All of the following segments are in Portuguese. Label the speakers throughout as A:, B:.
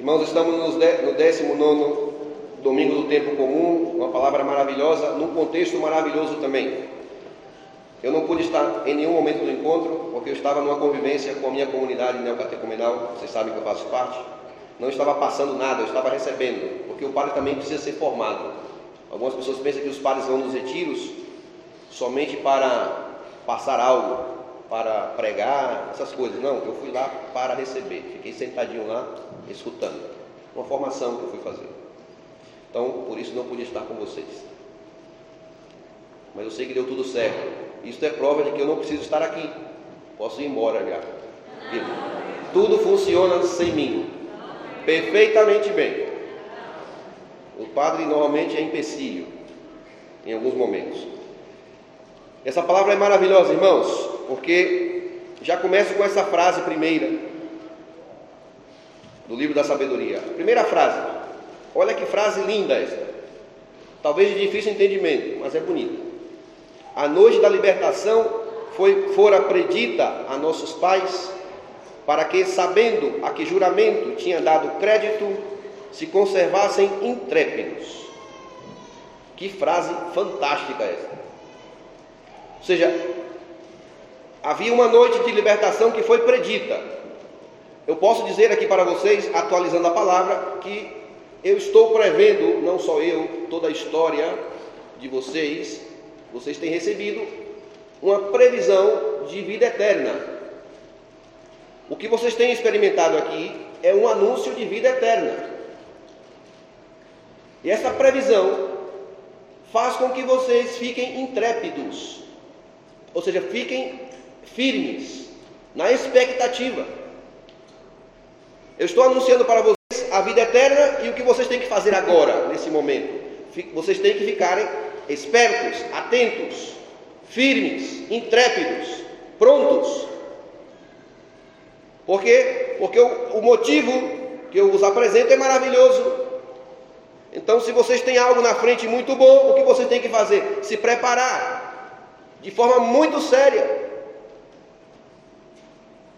A: Irmãos, estamos no 19 domingo do tempo comum, uma palavra maravilhosa, num contexto maravilhoso também. Eu não pude estar em nenhum momento do encontro, porque eu estava numa convivência com a minha comunidade neocatecumenal, vocês sabem que eu faço parte. Não estava passando nada, eu estava recebendo, porque o padre também precisa ser formado. Algumas pessoas pensam que os padres vão nos retiros somente para passar algo, para pregar, essas coisas. Não, eu fui lá para receber, fiquei sentadinho lá, escutando. Uma formação que eu fui fazer. Então, por isso não pude estar com vocês. Mas eu sei que deu tudo certo. Isso é prova de que eu não preciso estar aqui. Posso ir embora já. Tudo funciona sem mim. Perfeitamente bem. O padre normalmente é empecilho em alguns momentos. Essa palavra é maravilhosa, irmãos, porque já começo com essa frase primeira do livro da sabedoria. Primeira frase. Olha que frase linda essa. Talvez de difícil entendimento, mas é bonita. A noite da libertação foi, fora predita a nossos pais, para que, sabendo a que juramento tinha dado crédito, se conservassem intrépidos. Que frase fantástica essa. Ou seja, havia uma noite de libertação que foi predita. Eu posso dizer aqui para vocês, atualizando a palavra, que eu estou prevendo, não só eu, toda a história de vocês, vocês têm recebido uma previsão de vida eterna. O que vocês têm experimentado aqui é um anúncio de vida eterna. E essa previsão faz com que vocês fiquem intrépidos, ou seja, fiquem firmes na expectativa. Eu estou anunciando para vocês a vida eterna e o que vocês têm que fazer agora, nesse momento. Vocês têm que ficarem espertos, atentos, firmes, intrépidos, prontos. Por quê? Porque o, o motivo que eu vos apresento é maravilhoso. Então, se vocês têm algo na frente muito bom, o que vocês têm que fazer? Se preparar de forma muito séria.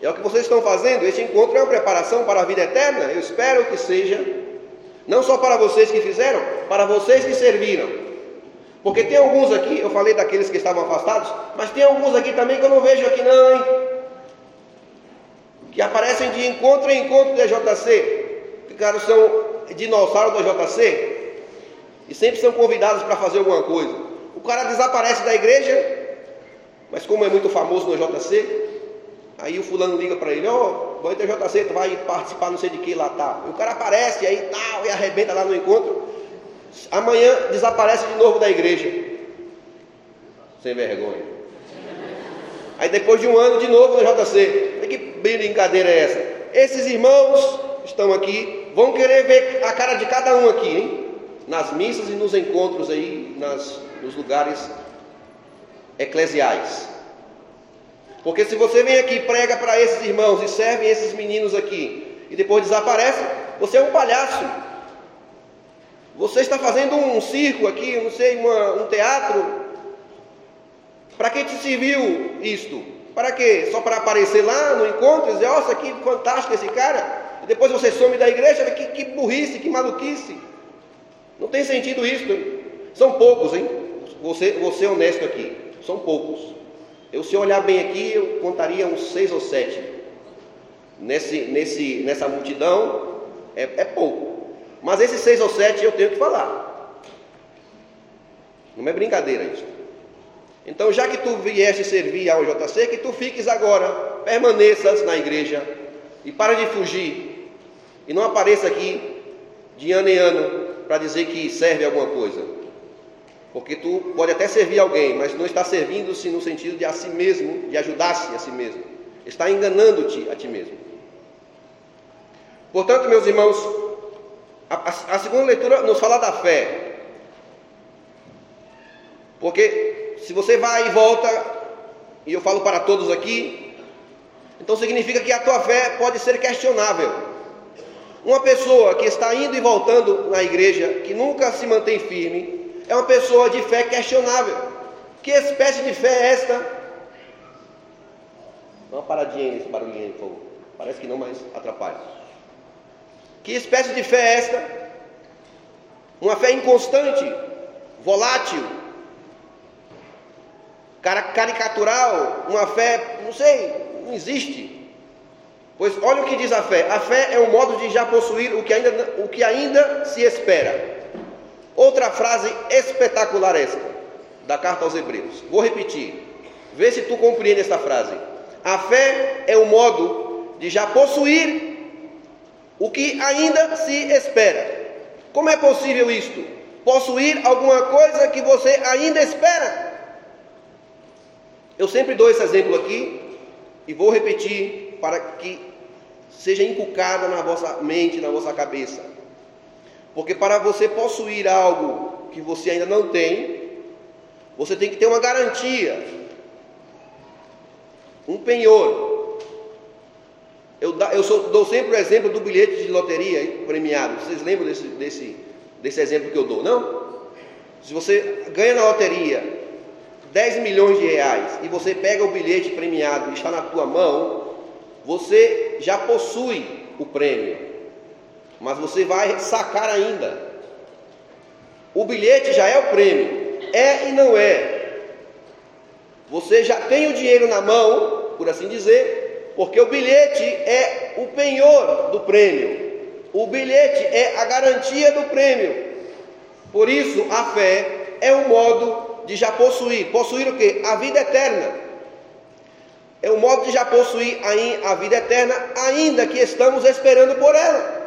A: É o que vocês estão fazendo. Este encontro é uma preparação para a vida eterna. Eu espero que seja, não só para vocês que fizeram, para vocês que serviram. Porque tem alguns aqui, eu falei daqueles que estavam afastados, mas tem alguns aqui também que eu não vejo aqui não, hein? Que aparecem de encontro em encontro da JC, cara são dinossauros da JC e sempre são convidados para fazer alguma coisa. O cara desaparece da igreja, mas como é muito famoso no JC, aí o fulano liga para ele, ó, oh, vai ter JC, tu vai participar não sei de que lá tá. o cara aparece aí tal, e arrebenta lá no encontro. Amanhã desaparece de novo da igreja. Sem vergonha. Aí depois de um ano de novo no JC. Que brincadeira é essa? Esses irmãos estão aqui, vão querer ver a cara de cada um aqui, hein? Nas missas e nos encontros aí, nas, nos lugares eclesiais. Porque se você vem aqui, prega para esses irmãos e serve esses meninos aqui, e depois desaparece, você é um palhaço. Você está fazendo um circo aqui, não sei, uma, um teatro. Para que te serviu isto? Para quê? Só para aparecer lá no encontro e dizer, nossa, que fantástico esse cara. E depois você some da igreja, que, que burrice, que maluquice. Não tem sentido isso. Hein? São poucos, hein? Você, você é honesto aqui. São poucos. Eu, se olhar bem aqui, eu contaria uns seis ou sete. Nesse, nesse, nessa multidão, é, é pouco. Mas esses seis ou sete eu tenho que falar. Não é brincadeira isso. Então, já que tu vieste servir ao JC, que tu fiques agora, permaneças na igreja e para de fugir. E não apareça aqui de ano em ano para dizer que serve alguma coisa. Porque tu pode até servir alguém, mas não está servindo-se no sentido de a si mesmo, de ajudar-se a si mesmo. Está enganando-te a ti mesmo. Portanto, meus irmãos, a, a, a segunda leitura nos fala da fé. Porque se você vai e volta, e eu falo para todos aqui, então significa que a tua fé pode ser questionável. Uma pessoa que está indo e voltando na igreja, que nunca se mantém firme, é uma pessoa de fé questionável. Que espécie de fé é esta? Dá uma paradinha nesse barulhinho favor. Parece que não, mas atrapalha. Que espécie de fé é esta? Uma fé inconstante, volátil, caricatural, uma fé, não sei, não existe. Pois olha o que diz a fé: a fé é um modo de já possuir o que ainda, o que ainda se espera. Outra frase espetacular esta, da carta aos Hebreus. Vou repetir, vê se tu compreende esta frase. A fé é um modo de já possuir o que ainda se espera. Como é possível isto? Possuir alguma coisa que você ainda espera. Eu sempre dou esse exemplo aqui e vou repetir para que seja inculcada na vossa mente, na vossa cabeça. Porque para você possuir algo que você ainda não tem, você tem que ter uma garantia, um penhor. Eu, eu sou, dou sempre o exemplo do bilhete de loteria premiado. Vocês lembram desse, desse, desse exemplo que eu dou, não? Se você ganha na loteria 10 milhões de reais e você pega o bilhete premiado e está na tua mão, você já possui o prêmio, mas você vai sacar ainda. O bilhete já é o prêmio, é e não é. Você já tem o dinheiro na mão, por assim dizer, porque o bilhete é o penhor do prêmio. O bilhete é a garantia do prêmio. Por isso, a fé é um modo de já possuir. Possuir o que? A vida eterna. É o modo de já possuir a vida eterna, ainda que estamos esperando por ela.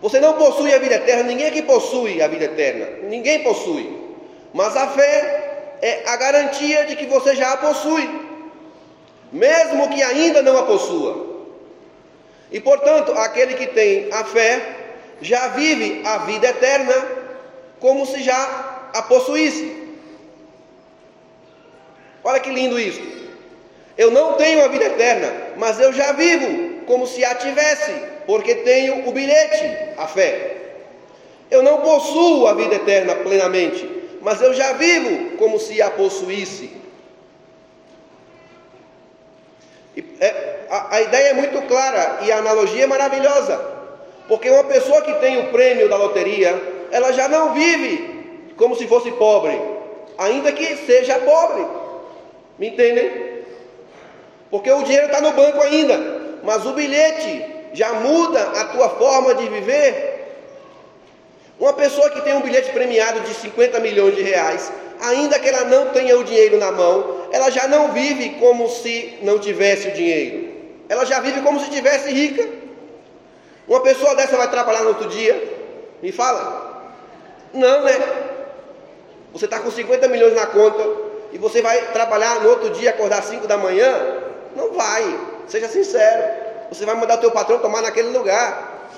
A: Você não possui a vida eterna, ninguém aqui possui a vida eterna, ninguém possui. Mas a fé é a garantia de que você já a possui, mesmo que ainda não a possua. E portanto, aquele que tem a fé já vive a vida eterna como se já a possuísse. Olha que lindo isso. Eu não tenho a vida eterna, mas eu já vivo como se a tivesse, porque tenho o bilhete, a fé. Eu não possuo a vida eterna plenamente, mas eu já vivo como se a possuísse. É, a, a ideia é muito clara e a analogia é maravilhosa, porque uma pessoa que tem o prêmio da loteria, ela já não vive como se fosse pobre, ainda que seja pobre. Me entendem? Porque o dinheiro está no banco ainda, mas o bilhete já muda a tua forma de viver. Uma pessoa que tem um bilhete premiado de 50 milhões de reais, ainda que ela não tenha o dinheiro na mão, ela já não vive como se não tivesse o dinheiro. Ela já vive como se tivesse rica. Uma pessoa dessa vai trabalhar no outro dia? Me fala. Não, né? Você está com 50 milhões na conta e você vai trabalhar no outro dia, acordar às 5 da manhã? Não vai. Seja sincero. Você vai mandar o teu patrão tomar naquele lugar.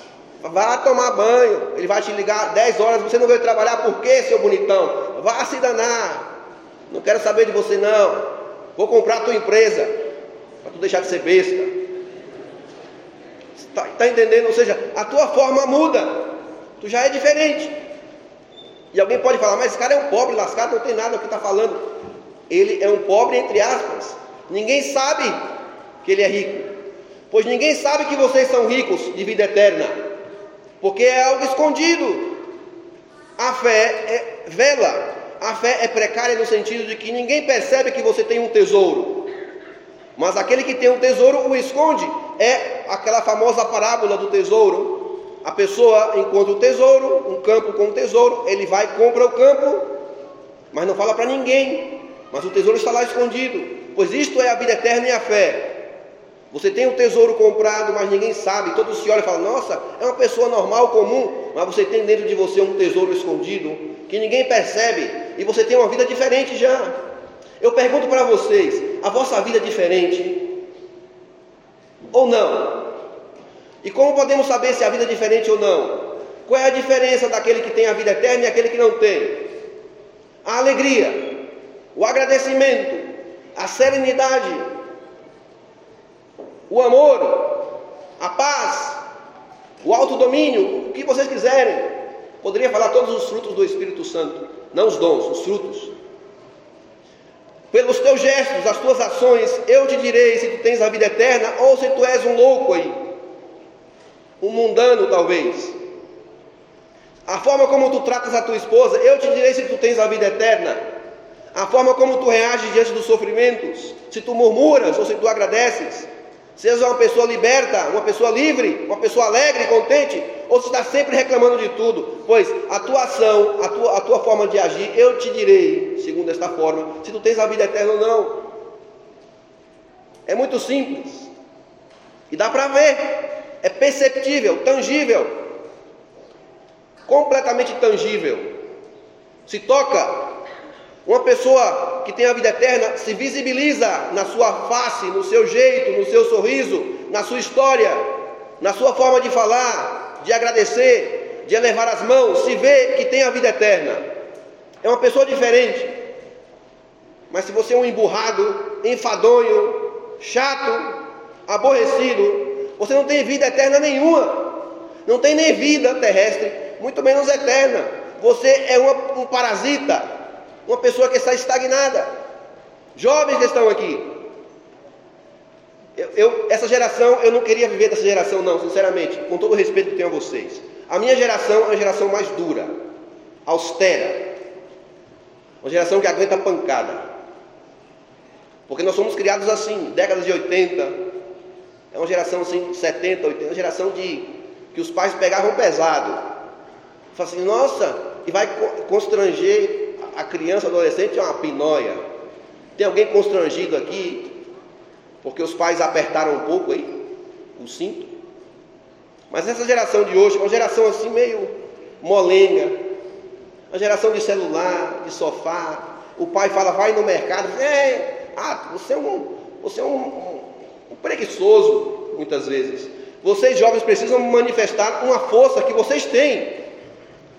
A: Lá tomar banho. Ele vai te ligar 10 horas. Você não veio trabalhar por quê, seu bonitão? Vá se danar. Não quero saber de você, não. Vou comprar a tua empresa. Para tu deixar de ser besta. Está tá entendendo? Ou seja, a tua forma muda. Tu já é diferente. E alguém pode falar, mas esse cara é um pobre lascado, não tem nada o que está falando. Ele é um pobre, entre aspas. Ninguém sabe que ele é rico. Pois ninguém sabe que vocês são ricos de vida eterna. Porque é algo escondido. A fé é vela. A fé é precária no sentido de que ninguém percebe que você tem um tesouro. Mas aquele que tem um tesouro o esconde. É aquela famosa parábola do tesouro a pessoa encontra o tesouro, um campo com um tesouro, ele vai e compra o campo, mas não fala para ninguém. Mas o tesouro está lá escondido. Pois isto é a vida eterna e a fé. Você tem um tesouro comprado, mas ninguém sabe. Todos se olham e falam: Nossa, é uma pessoa normal, comum. Mas você tem dentro de você um tesouro escondido que ninguém percebe. E você tem uma vida diferente já. Eu pergunto para vocês: a vossa vida é diferente? Ou não? E como podemos saber se a vida é diferente ou não? Qual é a diferença daquele que tem a vida eterna e aquele que não tem? A alegria, o agradecimento, a serenidade, o amor, a paz, o autodomínio, o que vocês quiserem. Poderia falar todos os frutos do Espírito Santo, não os dons, os frutos. Pelos teus gestos, as tuas ações, eu te direi se tu tens a vida eterna ou se tu és um louco aí. um mundano talvez. A forma como tu tratas a tua esposa, eu te direi se tu tens a vida eterna. A forma como tu reages diante dos sofrimentos, se tu murmuras ou se tu agradeces. Seja uma pessoa liberta, uma pessoa livre, uma pessoa alegre, contente, ou se está sempre reclamando de tudo. Pois a tua ação, a tua, a tua forma de agir, eu te direi, segundo esta forma, se tu tens a vida eterna ou não. É muito simples. E dá para ver. É perceptível, tangível. Completamente tangível. Se toca. Uma pessoa que tem a vida eterna se visibiliza na sua face, no seu jeito, no seu sorriso, na sua história, na sua forma de falar, de agradecer, de elevar as mãos, se vê que tem a vida eterna. É uma pessoa diferente. Mas se você é um emburrado, enfadonho, chato, aborrecido, você não tem vida eterna nenhuma, não tem nem vida terrestre, muito menos eterna. Você é uma, um parasita, uma pessoa que está estagnada. Jovens que estão aqui, eu, eu, essa geração, eu não queria viver dessa geração, não, sinceramente, com todo o respeito que tenho a vocês. A minha geração é a geração mais dura, austera, uma geração que aguenta pancada. Porque nós somos criados assim, décadas de 80, é uma geração assim, 70, 80, uma geração de que os pais pegavam pesado. Fala assim, nossa, e vai constranger a criança, adolescente, é uma pinóia. Tem alguém constrangido aqui? Porque os pais apertaram um pouco aí o cinto. Mas essa geração de hoje é uma geração assim meio molenga, uma geração de celular, de sofá. O pai fala, vai no mercado, é, ah, você é um, você é um, um, um preguiçoso, muitas vezes. Vocês jovens precisam manifestar uma força que vocês têm.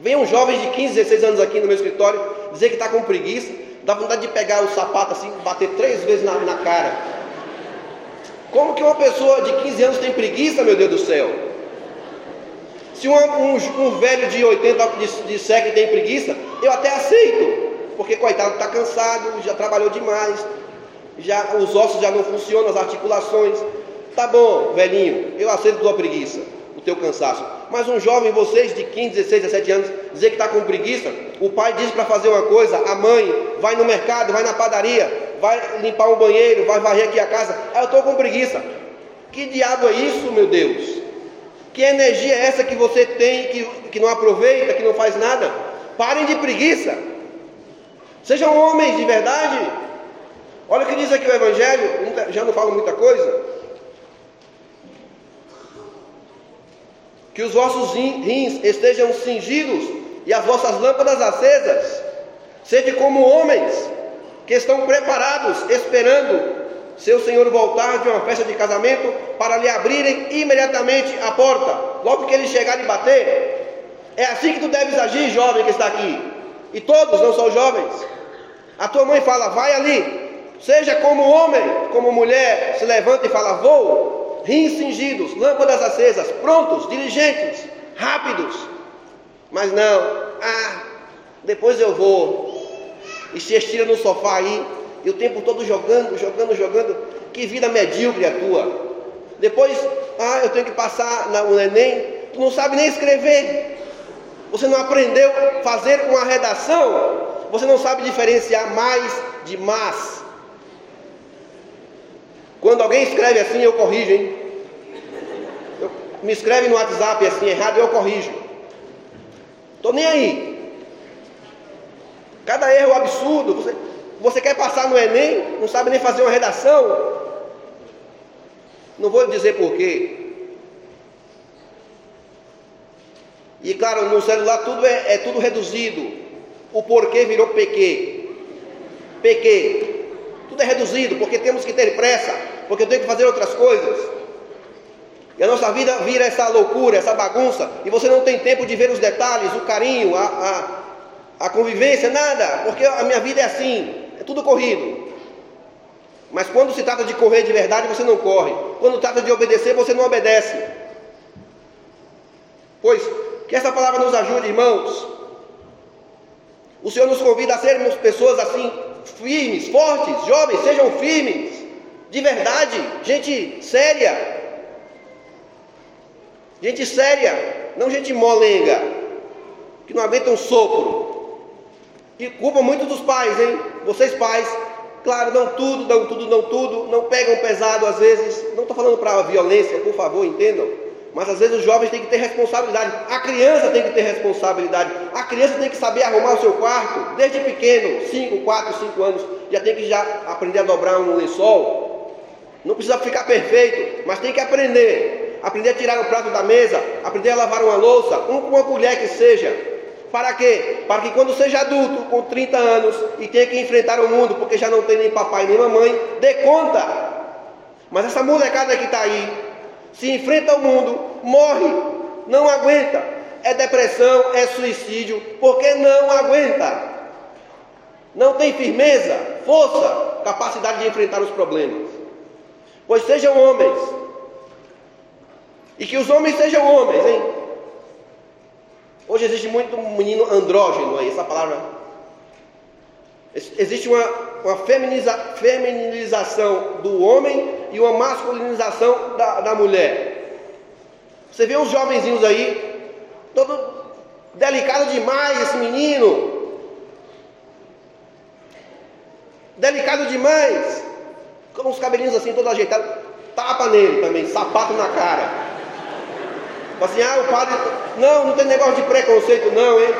A: Vem um jovem de 15, 16 anos aqui no meu escritório dizer que está com preguiça, dá vontade de pegar o sapato assim, bater três vezes na, na cara. Como que uma pessoa de 15 anos tem preguiça, meu Deus do céu? Se um, um, um velho de 80 de, de século tem preguiça, eu até aceito, porque coitado está cansado, já trabalhou demais, já os ossos já não funcionam, as articulações. Tá bom, velhinho, eu aceito tua preguiça, teu cansaço. Mas um jovem, vocês de 15, 16, 17 anos, dizer que está com preguiça, o pai diz para fazer uma coisa, a mãe vai no mercado, vai na padaria, vai limpar um banheiro, vai varrer aqui a casa. Ah, eu estou com preguiça. Que diabo é isso, meu Deus? Que energia é essa que você tem, que, que não aproveita, que não faz nada? Parem de preguiça. Sejam homens de verdade. Olha o que diz aqui o Evangelho, já não falo muita coisa. Que os vossos rins estejam cingidos e as vossas lâmpadas acesas. Sede como homens que estão preparados, esperando seu senhor voltar de uma festa de casamento para lhe abrirem imediatamente a porta, logo que ele chegar e bater. É assim que tu deves agir, jovem que está aqui. E todos, não são jovens. A tua mãe fala, vai ali, Seja como homem, como mulher, se levanta e fala: Vou, rins cingidos, lâmpadas acesas, prontos, diligentes, rápidos. Mas não, ah, depois eu vou. E se estira no sofá aí, e o tempo todo jogando, jogando, jogando. Que vida medíocre a tua. Depois, ah, eu tenho que passar no Enem. Tu não sabe nem escrever. Você não aprendeu a fazer uma redação. Você não sabe diferenciar mais de mais. Quando alguém escreve assim, eu corrijo, hein? Eu, me escreve no WhatsApp assim errado, eu corrijo. Estou nem aí. Cada erro é absurdo. Você, você quer passar no Enem, não sabe nem fazer uma redação. Não vou dizer porquê. E claro, no celular tudo é, é tudo reduzido. O porquê virou PQ. PQ. Tudo é reduzido, porque temos que ter pressa porque eu tenho que fazer outras coisas. E a nossa vida vira essa loucura, essa bagunça, e você não tem tempo de ver os detalhes, o carinho, a, a, a convivência, nada, porque a minha vida é assim, é tudo corrido. Mas quando se trata de correr de verdade, você não corre. Quando trata de obedecer, você não obedece. Pois, que essa palavra nos ajude, irmãos. O Senhor nos convida a sermos pessoas assim, firmes, fortes, jovens, sejam firmes de verdade, gente séria. Gente séria, não gente molenga, que não aguenta um sopro. E culpa muito dos pais, hein? Vocês pais, claro, dão tudo, dão tudo, dão tudo, não pegam pesado às vezes. Não estou falando para violência, por favor, entendam. Mas às vezes os jovens têm que ter responsabilidade. A criança tem que ter responsabilidade. A criança tem que saber arrumar o seu quarto desde pequeno, 5, 4, 5 anos. Já tem que já aprender a dobrar um lençol. Não precisa ficar perfeito, mas tem que aprender. Aprender a tirar o prato da mesa, aprender a lavar uma louça, um com uma colher que seja. Para quê? Para que quando seja adulto, com 30 anos, e tenha que enfrentar o mundo, porque já não tem nem papai nem mamãe, dê conta. Mas essa molecada que está aí, se enfrenta o mundo, morre, não aguenta. É depressão, é suicídio, porque não aguenta. Não tem firmeza, força, capacidade de enfrentar os problemas. Pois sejam homens. E que os homens sejam homens, hein? Hoje existe muito menino andrógeno aí, essa palavra. Existe uma, uma feminiza, feminização do homem e uma masculinização da, da mulher. Você vê uns jovenzinhos aí, todo delicado demais esse menino. Delicado demais. Com os cabelinhos assim, todo ajeitado. Tapa nele também, sapato na cara. Assim, ah, o padre. Não, não tem negócio de preconceito, não, hein?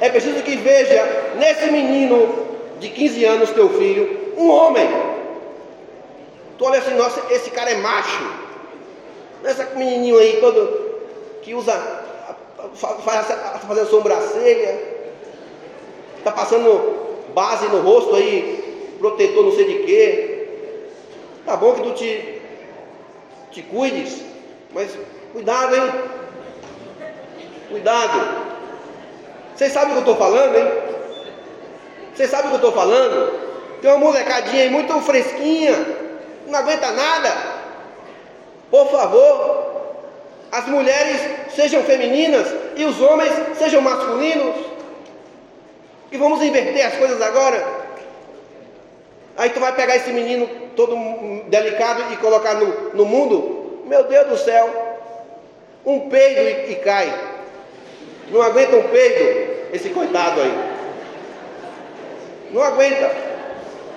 A: É preciso que veja nesse menino de 15 anos, teu filho, um homem. Tu olha assim, nossa, esse cara é macho. Essa menininho aí, todo que usa, faz, tá fazendo sobrancelha, tá passando base no rosto aí, protetor não sei de quê. Tá bom que tu te, te cuides, mas cuidado, hein? Cuidado. Vocês sabem o que eu estou falando, hein? Vocês sabem o que eu estou falando? Tem uma molecadinha aí muito fresquinha, não aguenta nada. Por favor, as mulheres sejam femininas e os homens sejam masculinos. E vamos inverter as coisas agora. Aí tu vai pegar esse menino todo delicado e colocar no, no mundo. Meu Deus do céu, um peido e, e cai. Não aguenta um peido, esse coitado aí. Não aguenta.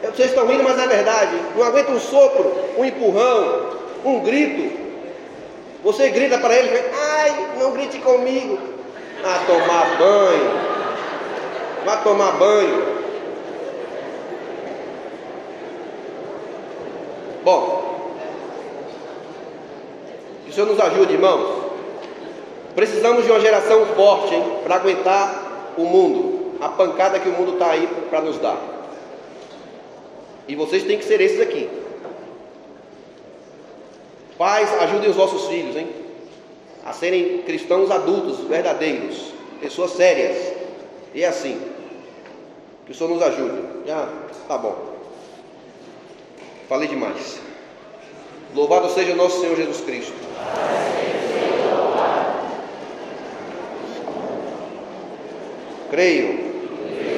A: Vocês estão rindo, mas é verdade. Não aguenta um sopro, um empurrão, um grito. Você grita para ele, ai, não grite comigo. Ah, tomar banho. Vá tomar banho. Bom, que o Senhor nos ajude, irmãos. Precisamos de uma geração forte para aguentar o mundo, a pancada que o mundo está aí para nos dar. E vocês têm que ser esses aqui. Pais, ajudem os vossos filhos, hein? A serem cristãos adultos, verdadeiros, pessoas sérias. E é assim. Que o Senhor nos ajude. Já, tá bom. Falei demais. Louvado seja nosso Senhor Jesus Cristo. Creio